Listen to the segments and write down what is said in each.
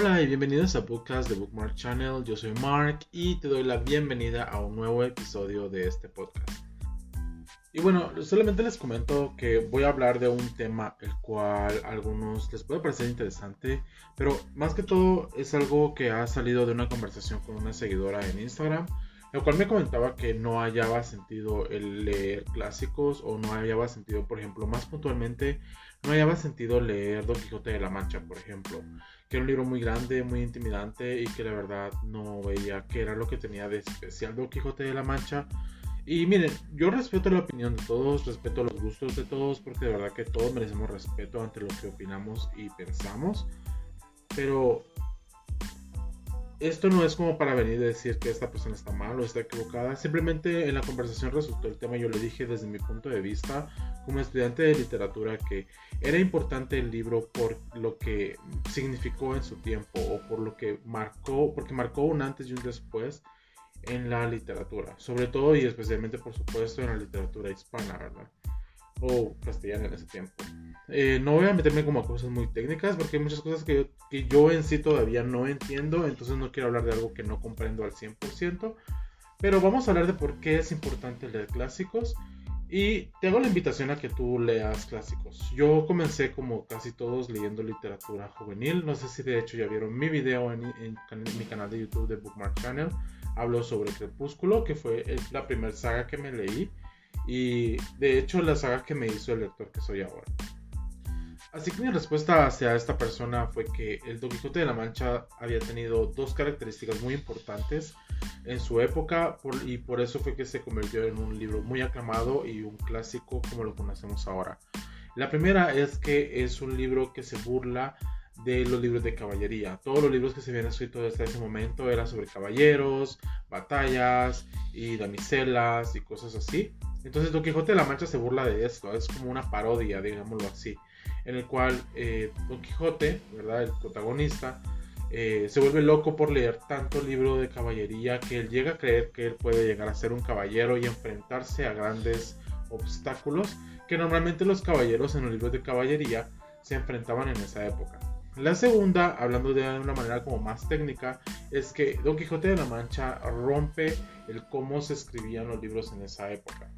Hola y bienvenidos a Podcast de Bookmark Channel. Yo soy Mark y te doy la bienvenida a un nuevo episodio de este podcast. Y bueno, solamente les comento que voy a hablar de un tema el cual a algunos les puede parecer interesante, pero más que todo es algo que ha salido de una conversación con una seguidora en Instagram, la cual me comentaba que no hallaba sentido el leer clásicos o no hallaba sentido, por ejemplo, más puntualmente, no hallaba sentido leer Don Quijote de la Mancha, por ejemplo que era un libro muy grande, muy intimidante y que la verdad no veía qué era lo que tenía de especial Don Quijote de la Mancha. Y miren, yo respeto la opinión de todos, respeto los gustos de todos, porque de verdad que todos merecemos respeto ante lo que opinamos y pensamos. Pero esto no es como para venir a decir que esta persona está mal o está equivocada. Simplemente en la conversación resultó el tema. Yo le dije desde mi punto de vista, como estudiante de literatura, que era importante el libro por lo que significó en su tiempo o por lo que marcó, porque marcó un antes y un después en la literatura. Sobre todo y especialmente, por supuesto, en la literatura hispana, ¿verdad? O castellana en ese tiempo. Eh, no voy a meterme como a cosas muy técnicas porque hay muchas cosas que yo, que yo en sí todavía no entiendo, entonces no quiero hablar de algo que no comprendo al 100%, pero vamos a hablar de por qué es importante leer clásicos y te hago la invitación a que tú leas clásicos. Yo comencé como casi todos leyendo literatura juvenil, no sé si de hecho ya vieron mi video en, mi canal de YouTube de Bookmark Channel, hablo sobre Crepúsculo, que fue la primera saga que me leí y de hecho la saga que me hizo el lector que soy ahora. Así que mi respuesta hacia esta persona fue que el Don Quijote de la Mancha había tenido dos características muy importantes en su época y por eso fue que se convirtió en un libro muy aclamado y un clásico como lo conocemos ahora. La primera es que es un libro que se burla de los libros de caballería. Todos los libros que se habían escrito hasta ese momento eran sobre caballeros, batallas y damiselas y cosas así. Entonces Don Quijote de la Mancha se burla de esto, es como una parodia, digámoslo así en el cual eh, Don Quijote, ¿verdad? el protagonista, eh, se vuelve loco por leer tanto libro de caballería que él llega a creer que él puede llegar a ser un caballero y enfrentarse a grandes obstáculos que normalmente los caballeros en los libros de caballería se enfrentaban en esa época. La segunda, hablando de una manera como más técnica, es que Don Quijote de la Mancha rompe el cómo se escribían los libros en esa época.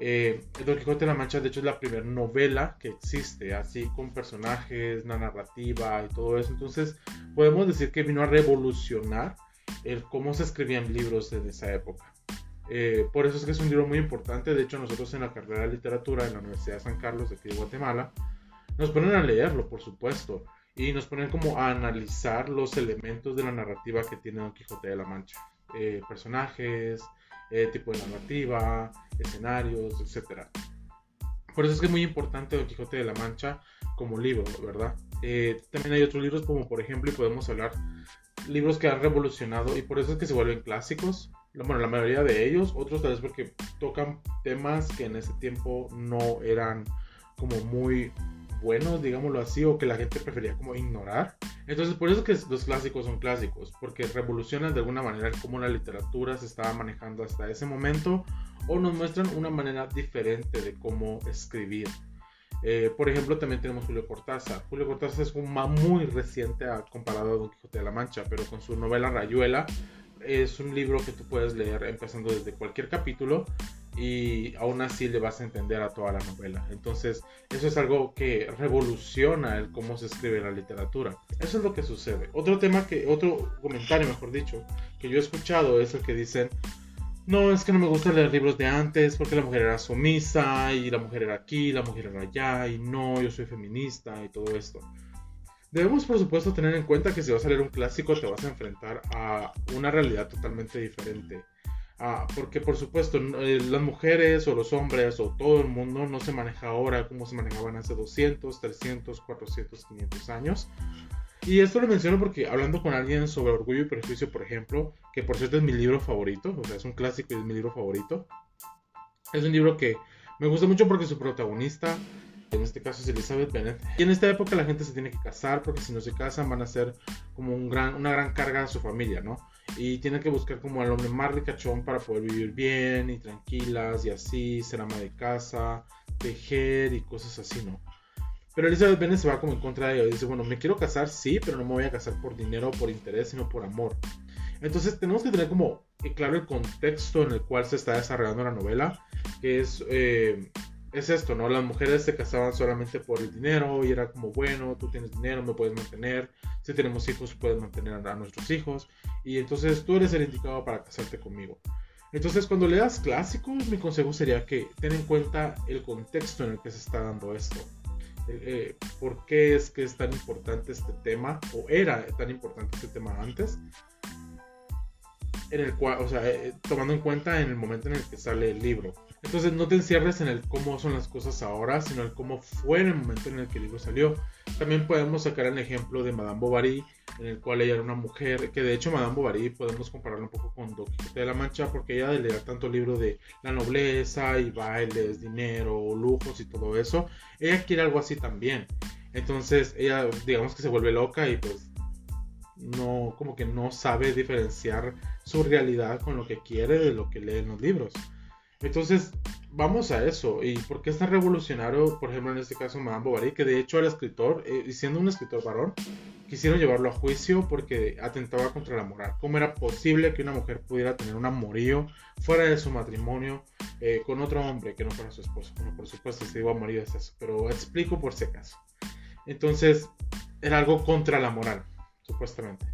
Eh, Don Quijote de la Mancha, de hecho, es la primera novela que existe, así con personajes, una narrativa y todo eso. Entonces, podemos decir que vino a revolucionar el cómo se escribían libros en esa época. Eh, por eso es que es un libro muy importante. De hecho, nosotros en la carrera de literatura en la Universidad de San Carlos de aquí Guatemala, nos ponen a leerlo, por supuesto, y nos ponen como a analizar los elementos de la narrativa que tiene Don Quijote de la Mancha. Eh, personajes, eh, tipo de narrativa, escenarios, etc. Por eso es que es muy importante Don Quijote de la Mancha como libro, ¿verdad? Eh, también hay otros libros como por ejemplo, y podemos hablar, libros que han revolucionado y por eso es que se vuelven clásicos. Bueno, la mayoría de ellos, otros tal vez porque tocan temas que en ese tiempo no eran como muy buenos, digámoslo así, o que la gente prefería como ignorar. Entonces, por eso que los clásicos son clásicos, porque revolucionan de alguna manera cómo la literatura se estaba manejando hasta ese momento, o nos muestran una manera diferente de cómo escribir. Eh, por ejemplo, también tenemos Julio Cortázar. Julio Cortázar es un muy reciente comparado a Don Quijote de la Mancha, pero con su novela Rayuela es un libro que tú puedes leer empezando desde cualquier capítulo y aún así le vas a entender a toda la novela. Entonces, eso es algo que revoluciona el cómo se escribe la literatura. Eso es lo que sucede. Otro tema que, otro comentario, mejor dicho, que yo he escuchado es el que dicen, no, es que no me gusta leer libros de antes porque la mujer era sumisa y la mujer era aquí, la mujer era allá y no, yo soy feminista y todo esto. Debemos, por supuesto, tener en cuenta que si vas a leer un clásico te vas a enfrentar a una realidad totalmente diferente Ah, porque por supuesto eh, las mujeres o los hombres o todo el mundo no se maneja ahora como se manejaban hace 200, 300, 400, 500 años. Y esto lo menciono porque hablando con alguien sobre Orgullo y Prejuicio, por ejemplo, que por cierto es mi libro favorito, o sea, es un clásico y es mi libro favorito. Es un libro que me gusta mucho porque su protagonista, en este caso es Elizabeth Bennet, y en esta época la gente se tiene que casar porque si no se casan van a ser como un gran, una gran carga a su familia, ¿no? Y tiene que buscar como al hombre más ricachón para poder vivir bien y tranquilas y así, ser ama de casa, tejer y cosas así, ¿no? Pero Elizabeth Bennet se va como en contra de ella. Dice, bueno, me quiero casar, sí, pero no me voy a casar por dinero o por interés, sino por amor. Entonces tenemos que tener como claro el contexto en el cual se está desarrollando la novela, que es, eh, es esto, ¿no? Las mujeres se casaban solamente por el dinero y era como, bueno, tú tienes dinero, me puedes mantener, si tenemos hijos, puedes mantener a nuestros hijos, y entonces tú eres el indicado para casarte conmigo. Entonces, cuando leas clásicos, mi consejo sería que ten en cuenta el contexto en el que se está dando esto. Eh, eh, ¿Por qué es que es tan importante este tema? ¿O era tan importante este tema antes? En el cual, o sea, eh, tomando en cuenta en el momento en el que sale el libro. Entonces no te encierres en el cómo son las cosas ahora, sino el cómo fue en el momento en el que el libro salió. También podemos sacar el ejemplo de Madame Bovary, en el cual ella era una mujer, que de hecho Madame Bovary podemos compararlo un poco con Don Quijote de la Mancha, porque ella de leer tanto libro de la nobleza y bailes, dinero, lujos y todo eso, ella quiere algo así también. Entonces ella digamos que se vuelve loca y pues no, como que no sabe diferenciar su realidad con lo que quiere de lo que lee en los libros. Entonces, vamos a eso. ¿Y por qué es tan revolucionario, por ejemplo, en este caso, Madame Bovary? Que de hecho el escritor, eh, siendo un escritor varón, quisieron llevarlo a juicio porque atentaba contra la moral. ¿Cómo era posible que una mujer pudiera tener un amorío fuera de su matrimonio eh, con otro hombre que no fuera su esposo? Bueno, por supuesto, si digo amorío es eso, pero explico por si acaso. Entonces, era algo contra la moral, supuestamente.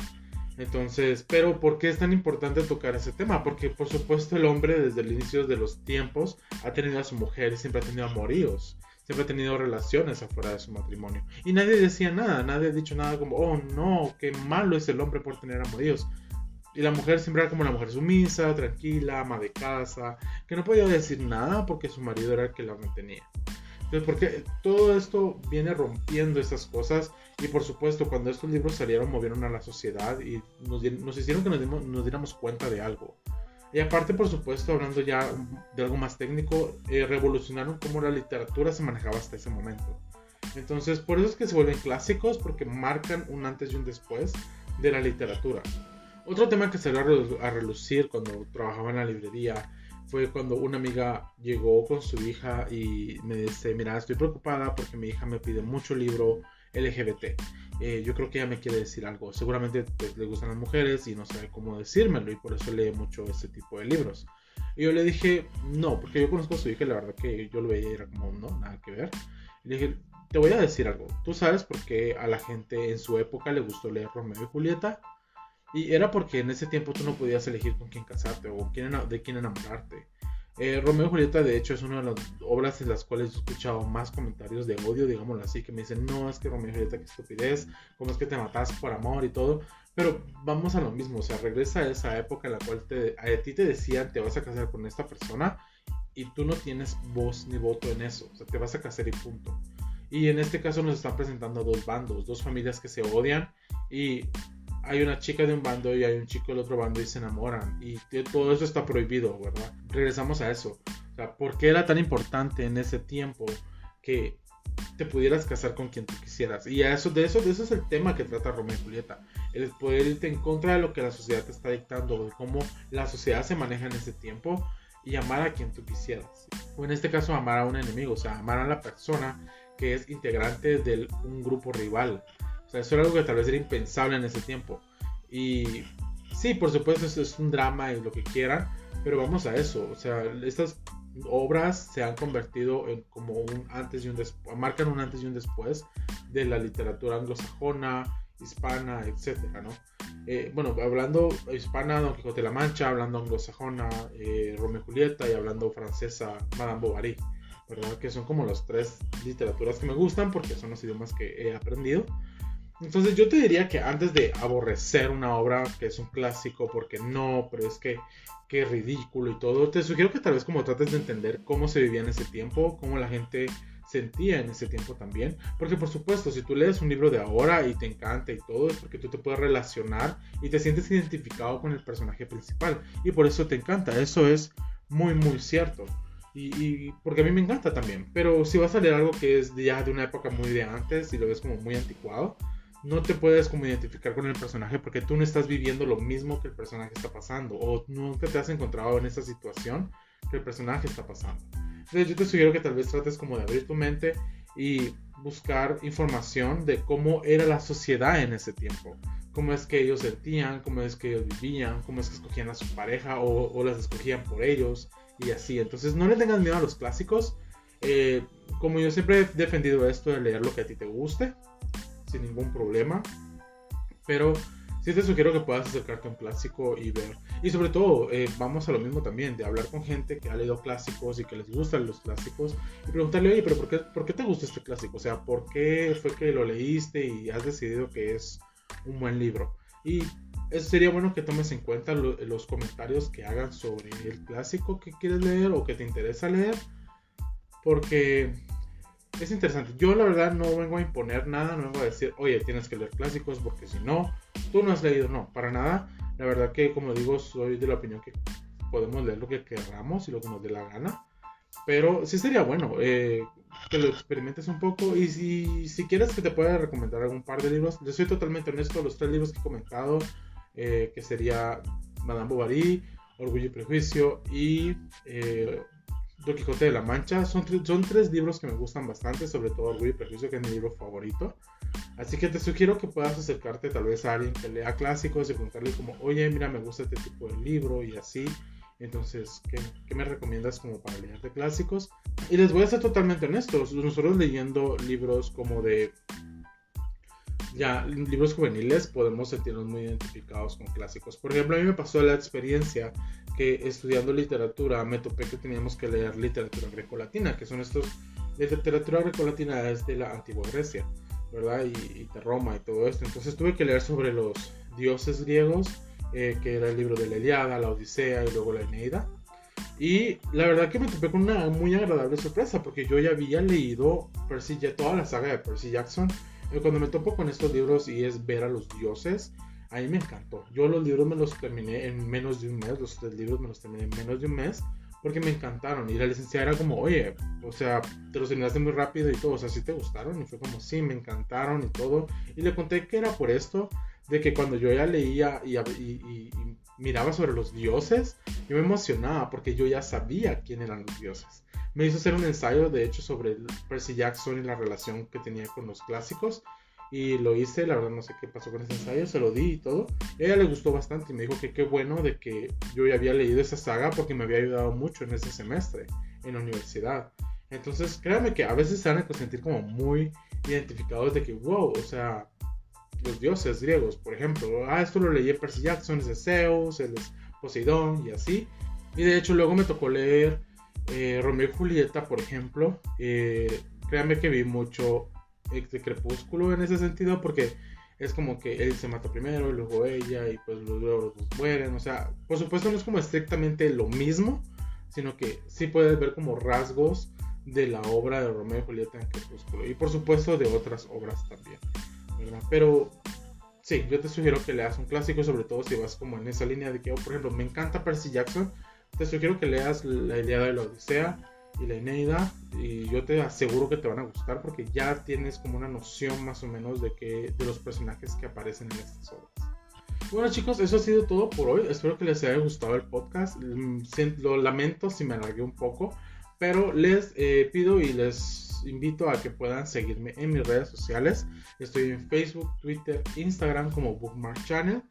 Entonces, pero ¿por qué es tan importante tocar ese tema? Porque por supuesto el hombre desde el inicio de los tiempos ha tenido a su mujer siempre ha tenido amoríos, siempre ha tenido relaciones afuera de su matrimonio. Y nadie decía nada, nadie ha dicho nada como, oh no, qué malo es el hombre por tener amoríos. Y la mujer siempre era como la mujer sumisa, tranquila, ama de casa, que no podía decir nada porque su marido era el que la mantenía. Entonces, porque todo esto viene rompiendo esas cosas y por supuesto cuando estos libros salieron movieron a la sociedad y nos, hicieron que nos, diéramos cuenta de algo. Y aparte, por supuesto, hablando ya de algo más técnico, eh, revolucionaron cómo la literatura se manejaba hasta ese momento. Entonces, por eso es que se vuelven clásicos, porque marcan un antes y un después de la literatura. Otro tema que salió a relucir cuando trabajaba en la librería fue cuando una amiga llegó con su hija y me dice, mira, estoy preocupada porque mi hija me pide mucho libro LGBT. Eh, yo creo que ella me quiere decir algo. Seguramente pues, le gustan las mujeres y no sabe cómo decírmelo y por eso lee mucho ese tipo de libros. Y yo le dije, no, porque yo conozco a su hija y la verdad que yo lo veía y era como, no, nada que ver. Y le dije, te voy a decir algo. Tú sabes por qué a la gente en su época le gustó leer Romeo y Julieta. Y era porque en ese tiempo tú no podías elegir con quién casarte o de quién enamorarte. Eh, Romeo y Julieta, de hecho, es una de las obras en las cuales he escuchado más comentarios de odio, digámoslo así, que me dicen, no, es que Romeo y Julieta, qué estupidez, cómo es que te matas por amor y todo. Pero vamos a lo mismo, o sea, regresa a esa época en la cual te, a ti te decían, te vas a casar con esta persona y tú no tienes voz ni voto en eso, o sea, te vas a casar y punto. Y en este caso nos están presentando dos bandos, dos familias que se odian y hay una chica de un bando y hay un chico del otro bando y se enamoran. Y todo eso está prohibido, ¿verdad? Regresamos a eso. O sea, ¿por qué era tan importante en ese tiempo que te pudieras casar con quien tú quisieras? Y a eso, de eso, de eso es el tema que trata Romeo y Julieta. El poder irte en contra de lo que la sociedad te está dictando, de cómo la sociedad se maneja en ese tiempo y amar a quien tú quisieras. O en este caso, amar a un enemigo, o sea, amar a la persona que es integrante de un grupo rival. O sea, eso era algo que tal vez era impensable en ese tiempo. Y sí, por supuesto, eso es un drama y lo que quieran, pero vamos a eso. O sea, estas obras se han convertido en como un antes y un después, marcan un antes y un después de la literatura anglosajona, hispana, etcétera, ¿no? Eh, bueno, hablando hispana, Don Quijote de la Mancha, hablando anglosajona, eh, Romeo y Julieta, y hablando francesa, Madame Bovary, ¿verdad? Que son como las tres literaturas que me gustan porque son los idiomas que he aprendido. Entonces yo te diría que antes de aborrecer una obra que es un clásico, porque no, pero es que qué ridículo y todo, te sugiero que tal vez como trates de entender cómo se vivía en ese tiempo, cómo la gente sentía en ese tiempo también. Porque por supuesto, si tú lees un libro de ahora y te encanta y todo, es porque tú te puedes relacionar y te sientes identificado con el personaje principal. Y por eso te encanta. Eso es muy, muy cierto. Y, porque a mí me encanta también. Pero si vas a leer algo que es ya de una época muy de antes y lo ves como muy anticuado, no te puedes como identificar con el personaje porque tú no estás viviendo lo mismo que el personaje está pasando o nunca te has encontrado en esa situación que el personaje está pasando. Entonces yo te sugiero que tal vez trates como de abrir tu mente y buscar información de cómo era la sociedad en ese tiempo. Cómo es que ellos sentían, cómo es que ellos vivían, cómo es que escogían a su pareja o, las escogían por ellos y así. Entonces no le tengas miedo a los clásicos. Eh, como yo siempre he defendido esto de leer lo que a ti te guste, sin ningún problema. Pero sí te sugiero que puedas acercarte a un clásico y ver. Y sobre todo, eh, vamos a lo mismo también, de hablar con gente que ha leído clásicos y que les gustan los clásicos y preguntarle, oye, pero ¿por qué, por qué te gusta este clásico? O sea, ¿por qué fue que lo leíste y has decidido que es un buen libro? Y eso sería bueno que tomes en cuenta los comentarios que hagan sobre el clásico que quieres leer o que te interesa leer. Porque es interesante. Yo la verdad no vengo a imponer nada, no vengo a decir, oye, tienes que leer clásicos porque si no, tú no has leído, no, para nada. La verdad que, como digo, soy de la opinión que podemos leer lo que queramos y lo que nos dé la gana. Pero sí sería bueno eh, que lo experimentes un poco. Y si, si quieres que te pueda recomendar algún par de libros, les soy totalmente honesto, los tres libros que he comentado, eh, que sería Madame Bovary, Orgullo y Prejuicio y eh, Don Quijote de la Mancha. Son, son tres libros que me gustan bastante, sobre todo Orgullo y Prejuicio, que es mi libro favorito. Así que te sugiero que puedas acercarte tal vez a alguien que lea clásicos y preguntarle como, oye, mira, me gusta este tipo de libro y así. Entonces, ¿qué, ¿qué, me recomiendas como para leer de clásicos? Y les voy a ser totalmente honestos. Nosotros leyendo libros como de ya libros juveniles podemos sentirnos muy identificados con clásicos. Por ejemplo, a mí me pasó la experiencia que estudiando literatura me topé que teníamos que leer literatura grecolatina, que son estos, literatura grecolatina es de la antigua Grecia, ¿verdad? Y, de Roma y todo esto. Entonces tuve que leer sobre los dioses griegos, eh, que era el libro de la Iliada, la Odisea y luego la Eneida. Y la verdad que me topé con una muy agradable sorpresa, porque yo ya había leído Percy, ya toda la saga de Percy Jackson cuando me topo con estos libros y es ver a los dioses, a mí me encantó. Yo los libros me los terminé en menos de un mes, los tres libros me los terminé en menos de un mes porque me encantaron. Y la licenciada era como, oye, o sea, te los terminaste muy rápido y todo, o sea, ¿sí te gustaron? Y fue como, sí, me encantaron y todo. Y le conté que era por esto, de que cuando yo ya leía y, miraba sobre los dioses, yo me emocionaba porque yo ya sabía quién eran los dioses me hizo hacer un ensayo, de hecho, sobre Percy Jackson y la relación que tenía con los clásicos. Y lo hice, la verdad no sé qué pasó con ese ensayo, se lo di y todo. ella le gustó bastante y me dijo que qué bueno de que yo ya había leído esa saga porque me había ayudado mucho en ese semestre en la universidad. Entonces, créanme que a veces se van a sentir como muy identificados de que, wow, o sea, los dioses griegos, por ejemplo, ah, esto lo leí en Percy Jackson, es de Zeus, es Poseidón y así. Y de hecho luego me tocó leer eh, Romeo y Julieta, por ejemplo, eh, créanme que vi mucho de Crepúsculo en ese sentido porque es como que él se mata primero y luego ella y pues luego los mueren. O sea, por supuesto no es como estrictamente lo mismo, sino que sí puedes ver como rasgos de la obra de Romeo y Julieta en Crepúsculo y por supuesto de otras obras también, Pero sí, yo te sugiero que leas un clásico, sobre todo si vas como en esa línea de que, oh, por ejemplo, me encanta Percy Jackson, te sugiero que leas la Ilíada de la Odisea y la Eneida y yo te aseguro que te van a gustar porque ya tienes como una noción más o menos de que de los personajes que aparecen en estas obras. Bueno chicos, eso ha sido todo por hoy. Espero que les haya gustado el podcast. Mm, lo lamento si me alargué un poco, pero les eh, pido y les invito a que puedan seguirme en mis redes sociales. Estoy en Facebook, Twitter, Instagram como Bookmark Channel.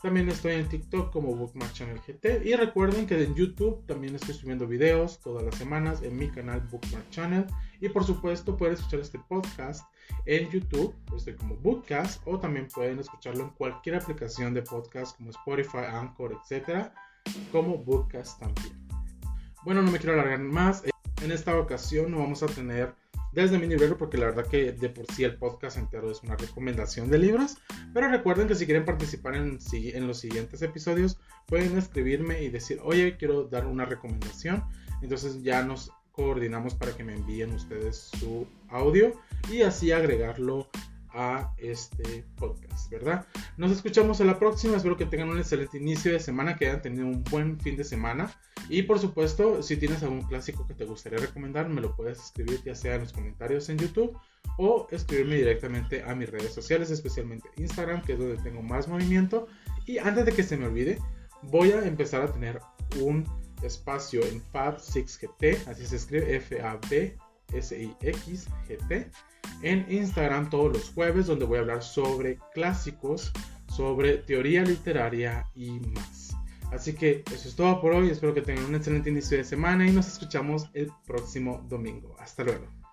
También estoy en TikTok como Bookmark Channel GT. Y recuerden que en YouTube también estoy subiendo videos todas las semanas en mi canal Bookmark Channel. Y por supuesto pueden escuchar este podcast en YouTube, estoy como Bookcast, o también pueden escucharlo en cualquier aplicación de podcast como Spotify, Anchor, etc. Como Bookcast también. Bueno, no me quiero alargar más. En esta ocasión no vamos a tener desde mi nivel, porque la verdad que de por sí el podcast entero es una recomendación de libros. Pero recuerden que si quieren participar en, en los siguientes episodios, pueden escribirme y decir, oye, quiero dar una recomendación. Entonces ya nos coordinamos para que me envíen ustedes su audio y así agregarlo a este podcast, ¿verdad? Nos escuchamos en la próxima, espero que tengan un excelente inicio de semana, que hayan tenido un buen fin de semana y por supuesto, si tienes algún clásico que te gustaría recomendar, me lo puedes escribir ya sea en los comentarios en YouTube o escribirme directamente a mis redes sociales, especialmente Instagram, que es donde tengo más movimiento. Y antes de que se me olvide, voy a empezar a tener un espacio en Fab6GT, así se escribe F-A-B S-I-X-G-T. En Instagram todos los jueves, donde voy a hablar sobre clásicos, sobre teoría literaria y más. Así que eso es todo por hoy. Espero que tengan un excelente inicio de semana y nos escuchamos el próximo domingo. Hasta luego.